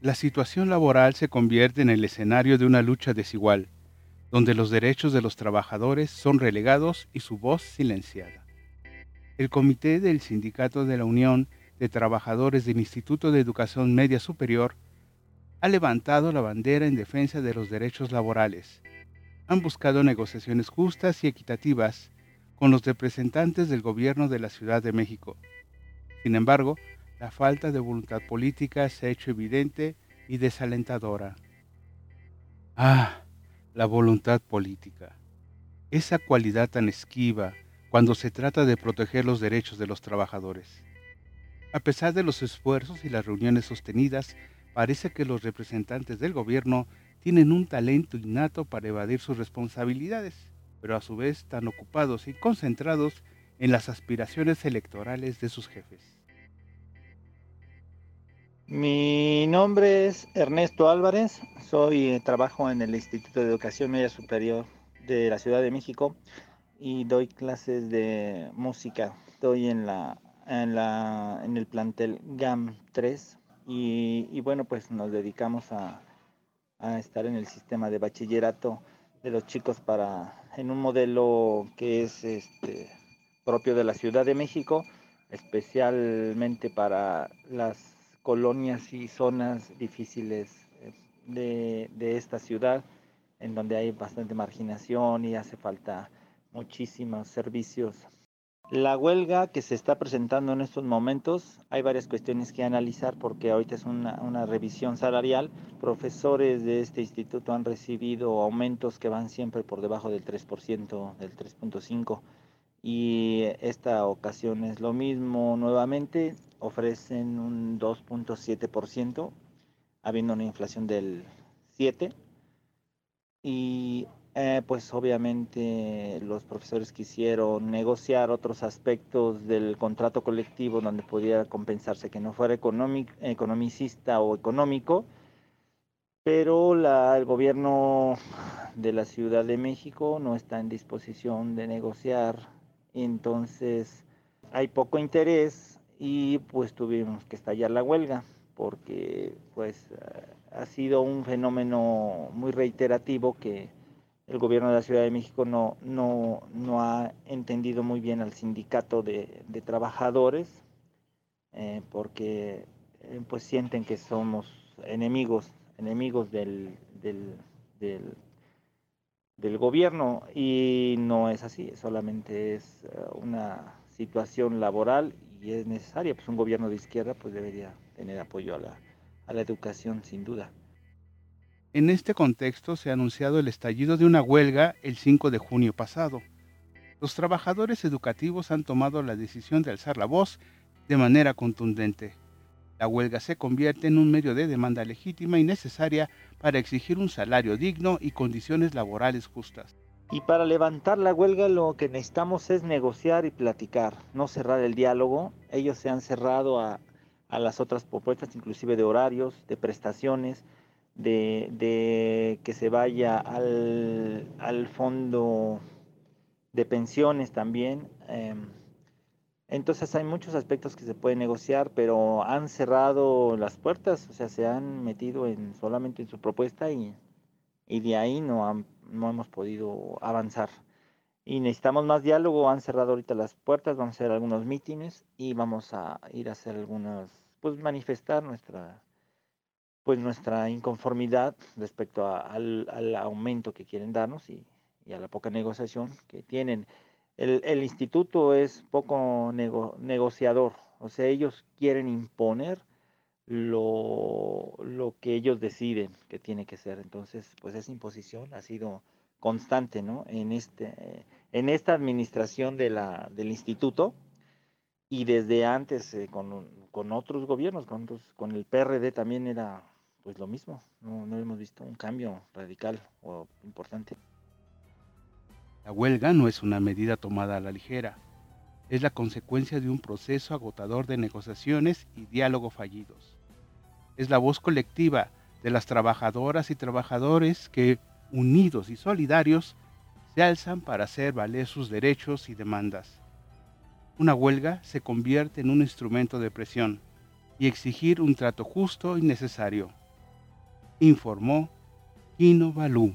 La situación laboral se convierte en el escenario de una lucha desigual, donde los derechos de los trabajadores son relegados y su voz silenciada. El comité del Sindicato de la Unión de Trabajadores del Instituto de Educación Media Superior ha levantado la bandera en defensa de los derechos laborales. Han buscado negociaciones justas y equitativas con los representantes del gobierno de la Ciudad de México. Sin embargo, la falta de voluntad política se ha hecho evidente y desalentadora. Ah, la voluntad política. Esa cualidad tan esquiva cuando se trata de proteger los derechos de los trabajadores. A pesar de los esfuerzos y las reuniones sostenidas, parece que los representantes del gobierno tienen un talento innato para evadir sus responsabilidades, pero a su vez están ocupados y concentrados en las aspiraciones electorales de sus jefes. Mi nombre es Ernesto Álvarez, soy eh, trabajo en el Instituto de Educación Media Superior de la Ciudad de México y doy clases de música. Estoy en la en, la, en el plantel GAM 3 y, bueno pues nos dedicamos a, a, estar en el sistema de bachillerato de los chicos para en un modelo que es este propio de la Ciudad de México especialmente para las colonias y zonas difíciles eh, de, de, esta ciudad, en donde hay bastante marginación y hace falta muchísimos servicios. La huelga que se está presentando en estos momentos, hay varias cuestiones que analizar porque ahorita es una, una revisión salarial. Profesores de este instituto han recibido aumentos que van siempre por debajo del 3%, del 3.5% y esta ocasión es lo mismo nuevamente, ofrecen un 2.7%, habiendo una inflación del 7%, y eh, pues obviamente los profesores quisieron negociar otros aspectos del contrato colectivo donde pudiera compensarse que no fuera economicista o económico, pero la, el gobierno de la Ciudad de México no está en disposición de negociar. Entonces hay poco interés y pues tuvimos que estallar la huelga porque pues ha sido un fenómeno muy reiterativo que el gobierno de la Ciudad de México no, no, no ha entendido muy bien al sindicato de, de trabajadores eh, porque eh, pues sienten que somos enemigos, enemigos del, del, del gobierno y no es así, solamente es eh, una situación laboral y es necesaria, pues un gobierno de izquierda pues debería tener apoyo a la, a la educación sin duda. En este contexto se ha anunciado el estallido de una huelga el 5 de junio pasado. Los trabajadores educativos han tomado la decisión de alzar la voz de manera contundente. La huelga se convierte en un medio de demanda legítima y necesaria para exigir un salario digno y condiciones laborales justas. Y para levantar la huelga lo que necesitamos es negociar y platicar, no cerrar el diálogo. Ellos se han cerrado a, las otras propuestas, inclusive de horarios, de prestaciones, de, que se vaya al, fondo de pensiones también. Em, entonces hay muchos aspectos que se pueden negociar, pero han cerrado las puertas, o sea, se han metido en solamente en su propuesta y, y de ahí no, no hemos podido avanzar. Y necesitamos más diálogo, han cerrado ahorita las puertas, vamos a hacer algunos mítines y vamos a ir a hacer algunas, pues manifestar nuestra, pues nuestra inconformidad respecto al, al, aumento que quieren darnos y, y a la poca negociación que tienen el, instituto es poco negociador, o sea, ellos quieren imponer lo, lo, que ellos deciden que tiene que ser. Entonces, pues esa imposición ha sido constante, ¿no? En, este, en esta administración de la, del instituto y desde antes eh, con, con, otros gobiernos, con, con el PRD también era pues lo mismo, no, no hemos visto un cambio radical o importante. La huelga no es una medida tomada a la ligera, es la consecuencia de un proceso agotador de negociaciones y diálogo fallidos. Es la voz colectiva de las trabajadoras y trabajadores que, unidos y solidarios, se alzan para hacer valer sus derechos y demandas. Una huelga se convierte en un instrumento de presión y exigir un trato justo y necesario. informó Kino Balú.